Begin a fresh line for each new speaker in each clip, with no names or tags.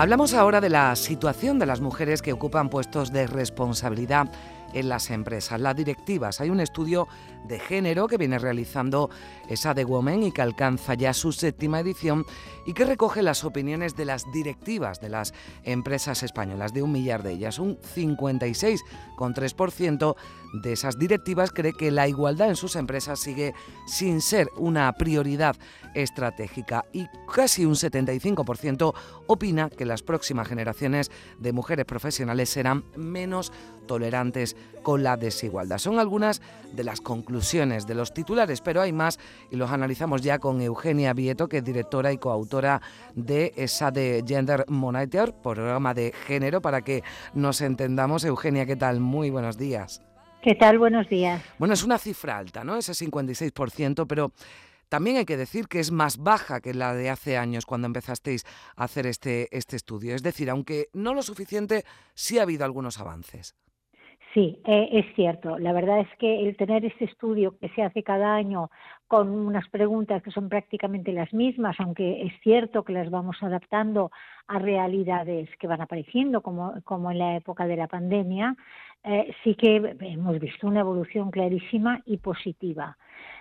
Hablamos ahora de la situación de las mujeres que ocupan puestos de responsabilidad en las empresas, las directivas. Hay un estudio de género que viene realizando esa de Women y que alcanza ya su séptima edición y que recoge las opiniones de las directivas de las empresas españolas, de un millar de ellas. Un 56,3% de esas directivas cree que la igualdad en sus empresas sigue sin ser una prioridad estratégica y casi un 75% opina que las próximas generaciones de mujeres profesionales serán menos tolerantes con la desigualdad. Son algunas de las conclusiones de los titulares, pero hay más y los analizamos ya con Eugenia Vieto, que es directora y coautora de esa de Gender Monitor, programa de género, para que nos entendamos. Eugenia, ¿qué tal? Muy buenos días.
¿Qué tal? Buenos días.
Bueno, es una cifra alta, ¿no? Ese 56%, pero también hay que decir que es más baja que la de hace años cuando empezasteis a hacer este, este estudio. Es decir, aunque no lo suficiente, sí ha habido algunos avances.
Sí, eh, es cierto. La verdad es que el tener este estudio que se hace cada año con unas preguntas que son prácticamente las mismas, aunque es cierto que las vamos adaptando a realidades que van apareciendo, como, como en la época de la pandemia, eh, sí que hemos visto una evolución clarísima y positiva.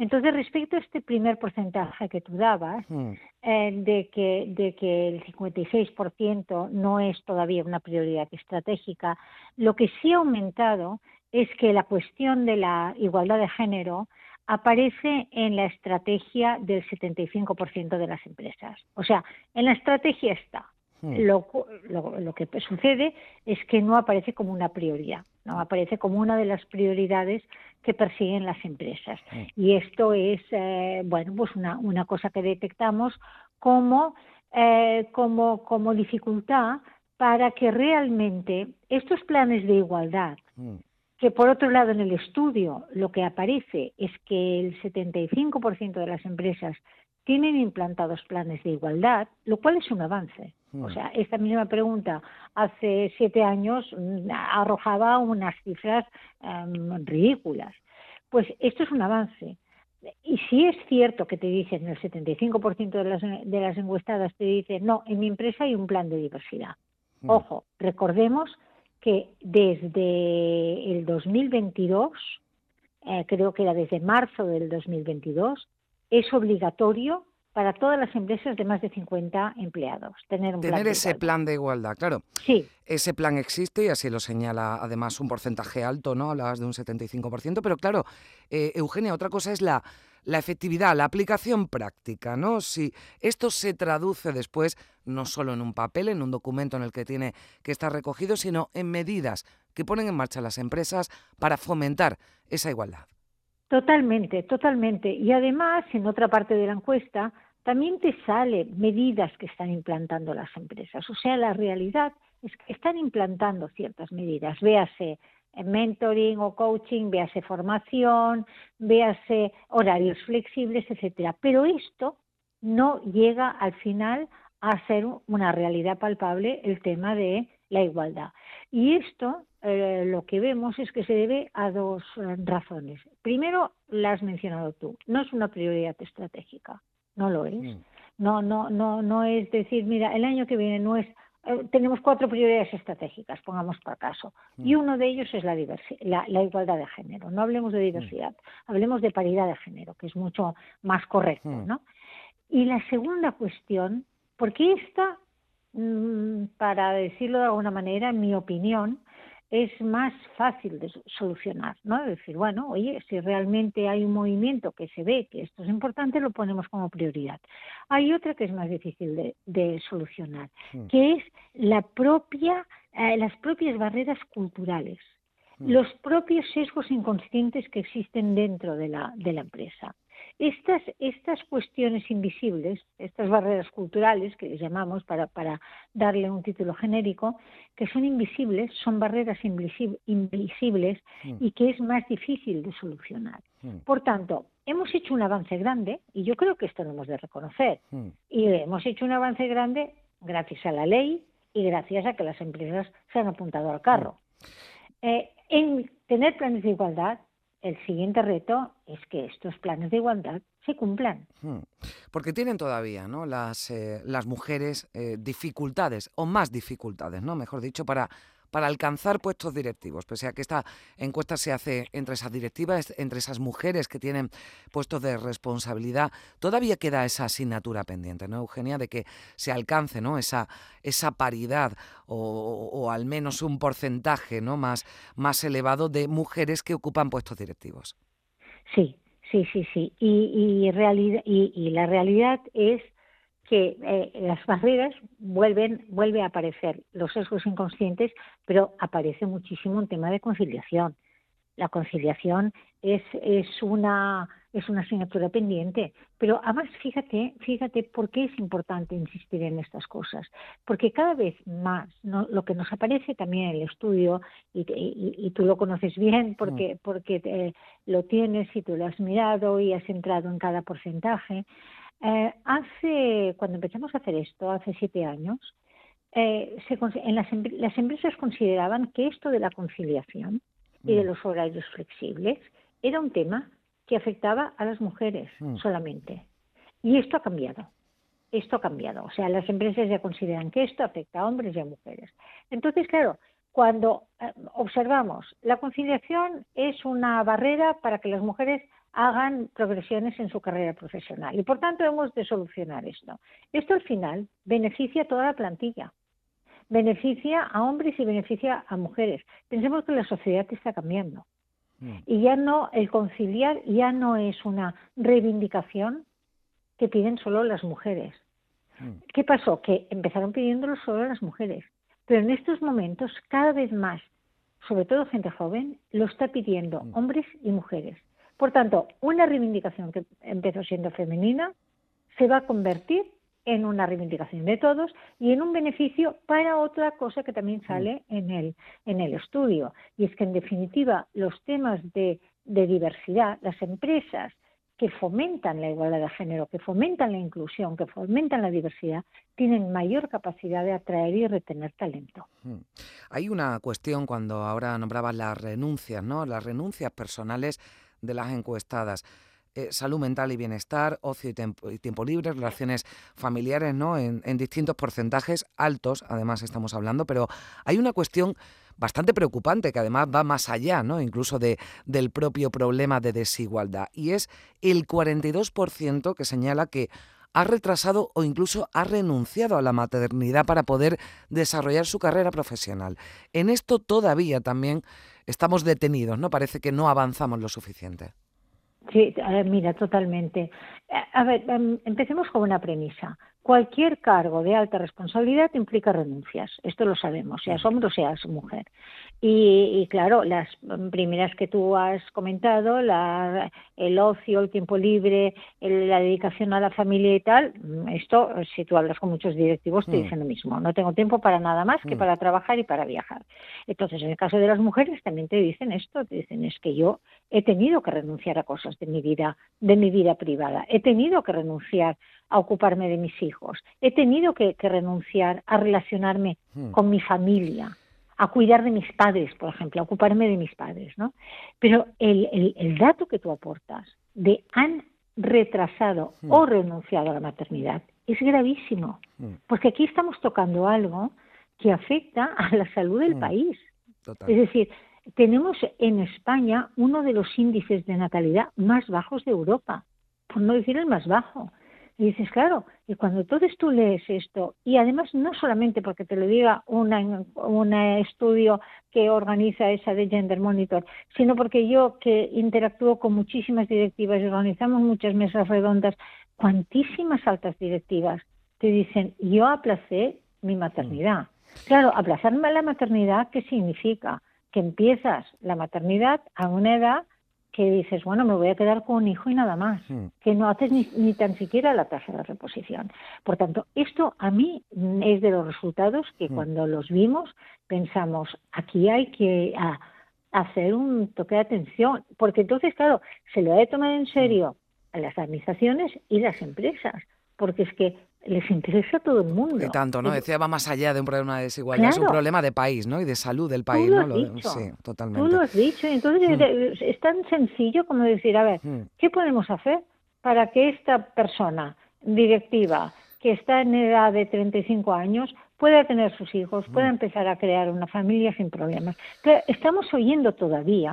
Entonces, respecto a este primer porcentaje que tú dabas, hmm. eh, de, que, de que el 56% no es todavía una prioridad estratégica, lo que sí ha aumentado es que la cuestión de la igualdad de género aparece en la estrategia del 75% de las empresas. O sea, en la estrategia está. Hmm. Lo, lo, que sucede es que no aparece como una prioridad, no aparece como una de las prioridades que persiguen las empresas. Hmm. Y esto es, eh, bueno, pues una, una cosa que detectamos como, eh, como, como dificultad para que realmente estos planes de igualdad, hmm. que por otro lado en el estudio lo que aparece es que el 75% de las empresas tienen implantados planes de igualdad, lo cual es un avance. O hmm. sea, esta misma pregunta hace siete años mm, arrojaba unas cifras em, ridículas. Pues esto es un avance. Y si es cierto que te dicen, el 75% de las, de las encuestadas te dicen, no, en mi empresa hay un plan de diversidad. Hmm. Ojo, recordemos que desde el 2022, eh, creo que era desde marzo del 2022, es obligatorio para todas las empresas de más de 50 empleados. Tener, un
tener ese plan de igualdad, claro.
Sí.
Ese plan existe y así lo señala además un porcentaje alto, ¿no? Hablabas de un 75%, pero claro, eh, Eugenia, otra cosa es la, la efectividad, la aplicación práctica, ¿no? Si esto se traduce después no solo en un papel, en un documento en el que tiene que estar recogido, sino en medidas que ponen en marcha las empresas para fomentar esa igualdad.
Totalmente, totalmente. Y además, en otra parte de la encuesta, también te sale medidas que están implantando las empresas. O sea, la realidad es que están implantando ciertas medidas. Véase mentoring o coaching, véase formación, véase horarios flexibles, etcétera. Pero esto no llega al final a ser una realidad palpable el tema de la igualdad. Y esto eh, lo que vemos es que se debe a dos eh, razones. Primero, la has mencionado tú, no es una prioridad estratégica, no lo es. Mm. No, no, no, no es decir, mira, el año que viene no es eh, tenemos cuatro prioridades estratégicas, pongamos por caso, mm. y uno de ellos es la, la, igualdad de género. No hablemos de diversidad, mm. hablemos de paridad de género, que es mucho más correcto, ¿no? Y la segunda cuestión, porque esta, mm, para decirlo de alguna manera, en mi opinión, es más fácil de solucionar, ¿no? decir, bueno, oye, si realmente hay un movimiento que se ve que esto es importante, lo ponemos como prioridad. Hay otra que es más difícil de, solucionar, hmm. que es la propia, eh, las propias barreras culturales, hmm. los propios sesgos inconscientes que existen dentro de la, de la empresa. Estas, estas cuestiones invisibles, estas barreras culturales que les llamamos para, para darle un título genérico, que son invisibles, son barreras invisibles mm. y que es más difícil de solucionar. Mm. Por tanto, hemos hecho un avance grande, y yo creo que esto lo hemos de reconocer, mm. y hemos hecho un avance grande gracias a la ley y gracias a que las empresas se han apuntado al carro. Eh, en tener planes de igualdad el siguiente reto es que estos planes de igualdad se cumplan. Hmm.
Porque tienen todavía ¿no? las, eh, las mujeres eh, dificultades, o más dificultades, ¿no? mejor dicho, para para alcanzar puestos directivos, pese a que esta encuesta se hace entre esas directivas, entre esas mujeres que tienen puestos de responsabilidad, todavía queda esa asignatura pendiente, ¿no, Eugenia? De que se alcance ¿no? esa, esa paridad o, al menos un porcentaje ¿no? más, más elevado de mujeres que ocupan puestos directivos.
Sí, sí, sí, sí. Y, y, y la realidad es que eh, las barreras vuelven, vuelve a aparecer los sesgos inconscientes, pero aparece muchísimo un tema de conciliación. La conciliación es, es una es una asignatura pendiente, pero además fíjate, fíjate por qué es importante insistir en estas cosas, porque cada vez más lo que nos aparece también en el estudio y, y, tú lo conoces bien porque porque eh, lo tienes y tú lo has mirado y has entrado en cada porcentaje, eh, hace, cuando empezamos a hacer esto, hace siete años, eh, en las, las, empresas consideraban que esto de la conciliación y de mm. los horarios flexibles era un tema que afectaba a las mujeres mm. solamente. Y esto ha cambiado. Esto ha cambiado. O sea, las empresas ya consideran que esto afecta a hombres y a mujeres. Entonces, claro, cuando eh, observamos la conciliación es una barrera para que las mujeres hagan progresiones en su carrera profesional. Y por tanto hemos de solucionar esto. Esto al final beneficia a toda la plantilla, beneficia a hombres y beneficia a mujeres. Pensemos que la sociedad está cambiando. Mm. Y ya no, el conciliar ya no es una reivindicación que piden solo las mujeres. Mm. ¿Qué pasó? Que empezaron pidiéndolo solo las mujeres. Pero en estos momentos, cada vez más, sobre todo gente joven, lo está pidiendo mm. hombres y mujeres. Por tanto, una reivindicación que empezó siendo femenina se va a convertir en una reivindicación de todos y en un beneficio para otra cosa que también sale en el, en el estudio. Y es que, en definitiva, los temas de, de diversidad, las empresas que fomentan la igualdad de género, que fomentan la inclusión, que fomentan la diversidad, tienen mayor capacidad de atraer y retener talento. Hmm.
Hay una cuestión cuando ahora nombrabas las renuncias, ¿no? Las renuncias personales de las encuestadas. Eh, salud mental y bienestar, ocio y, tiempo libre, relaciones familiares, ¿no? En, distintos porcentajes altos, además estamos hablando, pero hay una cuestión bastante preocupante que además va más allá, ¿no? Incluso de, del propio problema de desigualdad y es el 42% que señala que ha retrasado o incluso ha renunciado a la maternidad para poder desarrollar su carrera profesional. En esto todavía también estamos detenidos, ¿no? Parece que no avanzamos lo suficiente.
Sí, mira, totalmente. a ver, em, empecemos con una premisa. Cualquier cargo de alta responsabilidad implica renuncias, esto lo sabemos, seas hombre o seas mujer. Y, claro, las primeras que tú has comentado, el ocio, el tiempo libre, la dedicación a la familia y tal, esto, si tú hablas con muchos directivos, te mm. dicen lo mismo. No tengo tiempo para nada más que mm. para trabajar y para viajar. Entonces, en el caso de las mujeres, también te dicen esto, te dicen es que yo he tenido que renunciar a cosas de mi vida, de mi vida privada, he tenido que renunciar a ocuparme de mis hijos, he tenido que, renunciar a relacionarme hmm. con mi familia, a cuidar de mis padres, por ejemplo, a ocuparme de mis padres, ¿no? Pero el, el, dato que tú aportas de han retrasado hmm. o renunciado a la maternidad es gravísimo, hmm. porque aquí estamos tocando algo que afecta a la salud del país. Es decir, tenemos en España uno de los índices de natalidad más bajos de Europa, por no decir el más bajo. Y dices, claro, y cuando entonces tú lees esto, y además no solamente porque te lo diga un estudio que organiza esa de Gender Monitor, sino porque yo que interactúo con muchísimas directivas y organizamos muchas mesas redondas, cuantísimas altas directivas te dicen, yo aplacé mi maternidad. Mm. Claro, aplazarme la maternidad, ¿qué significa? que empiezas la maternidad a una edad que dices, bueno, me voy a quedar con un hijo y nada más, hmm. que no haces ni, tan siquiera la tasa de reposición. Por tanto, esto a mí es de los resultados que hmm. cuando los vimos pensamos, aquí hay que hacer un toque de atención, porque entonces, claro, se lo ha de tomar en serio hmm. a las administraciones y las empresas, porque es que les interesa a todo el mundo.
Y tanto, ¿no? Decía, va más allá de un problema de desigualdad, es un problema de país, ¿no? Y de salud del país,
¿no?
Lo,
sí, totalmente. Tú lo has dicho, entonces hmm. es tan sencillo como decir, a ver, hmm. ¿qué podemos hacer para que esta persona directiva que está en edad de 35 años pueda tener sus hijos, pueda hmm. empezar a crear una familia sin problemas? Pero estamos oyendo todavía,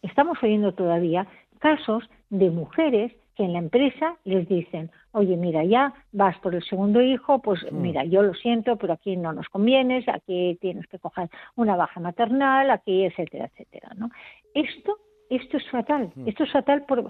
estamos oyendo todavía casos de mujeres que en la empresa les dicen, oye, mira, ya vas por el segundo hijo, pues mm. mira, yo lo siento, pero aquí no nos convienes, aquí tienes que coger una baja maternal, aquí, etcétera, etcétera, ¿no? Esto, esto es fatal, mm. esto es fatal por,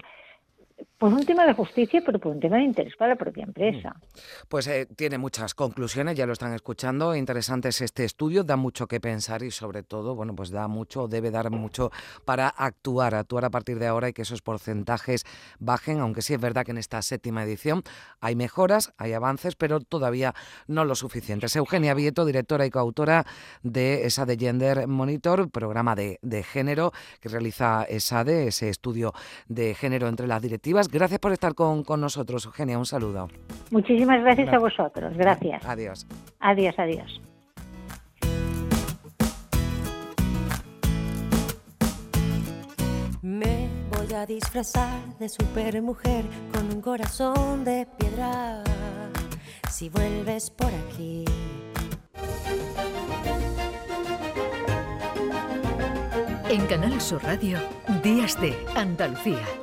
por un tema de justicia, pero por un tema de interés para la propia empresa. Mm.
Pues eh, tiene muchas conclusiones, ya lo están escuchando. Interesante es este estudio, da mucho que pensar y sobre todo, bueno, pues da mucho, debe dar mucho para actuar, actuar a partir de ahora y que esos porcentajes bajen, aunque sí es verdad que en esta séptima edición hay mejoras, hay avances, pero todavía no lo suficientes. Eugenia Vieto, directora y coautora de esa de Gender Monitor, programa de, de género que realiza ESADE, ese estudio de género entre las directivas Gracias por estar con, nosotros, Eugenia. Un saludo.
Muchísimas gracias a vosotros. Gracias.
Adiós.
Adiós, adiós.
Me voy a disfrazar de supermujer con un corazón de piedra. Si vuelves por aquí.
En Canal Sur Radio, Días de Andalucía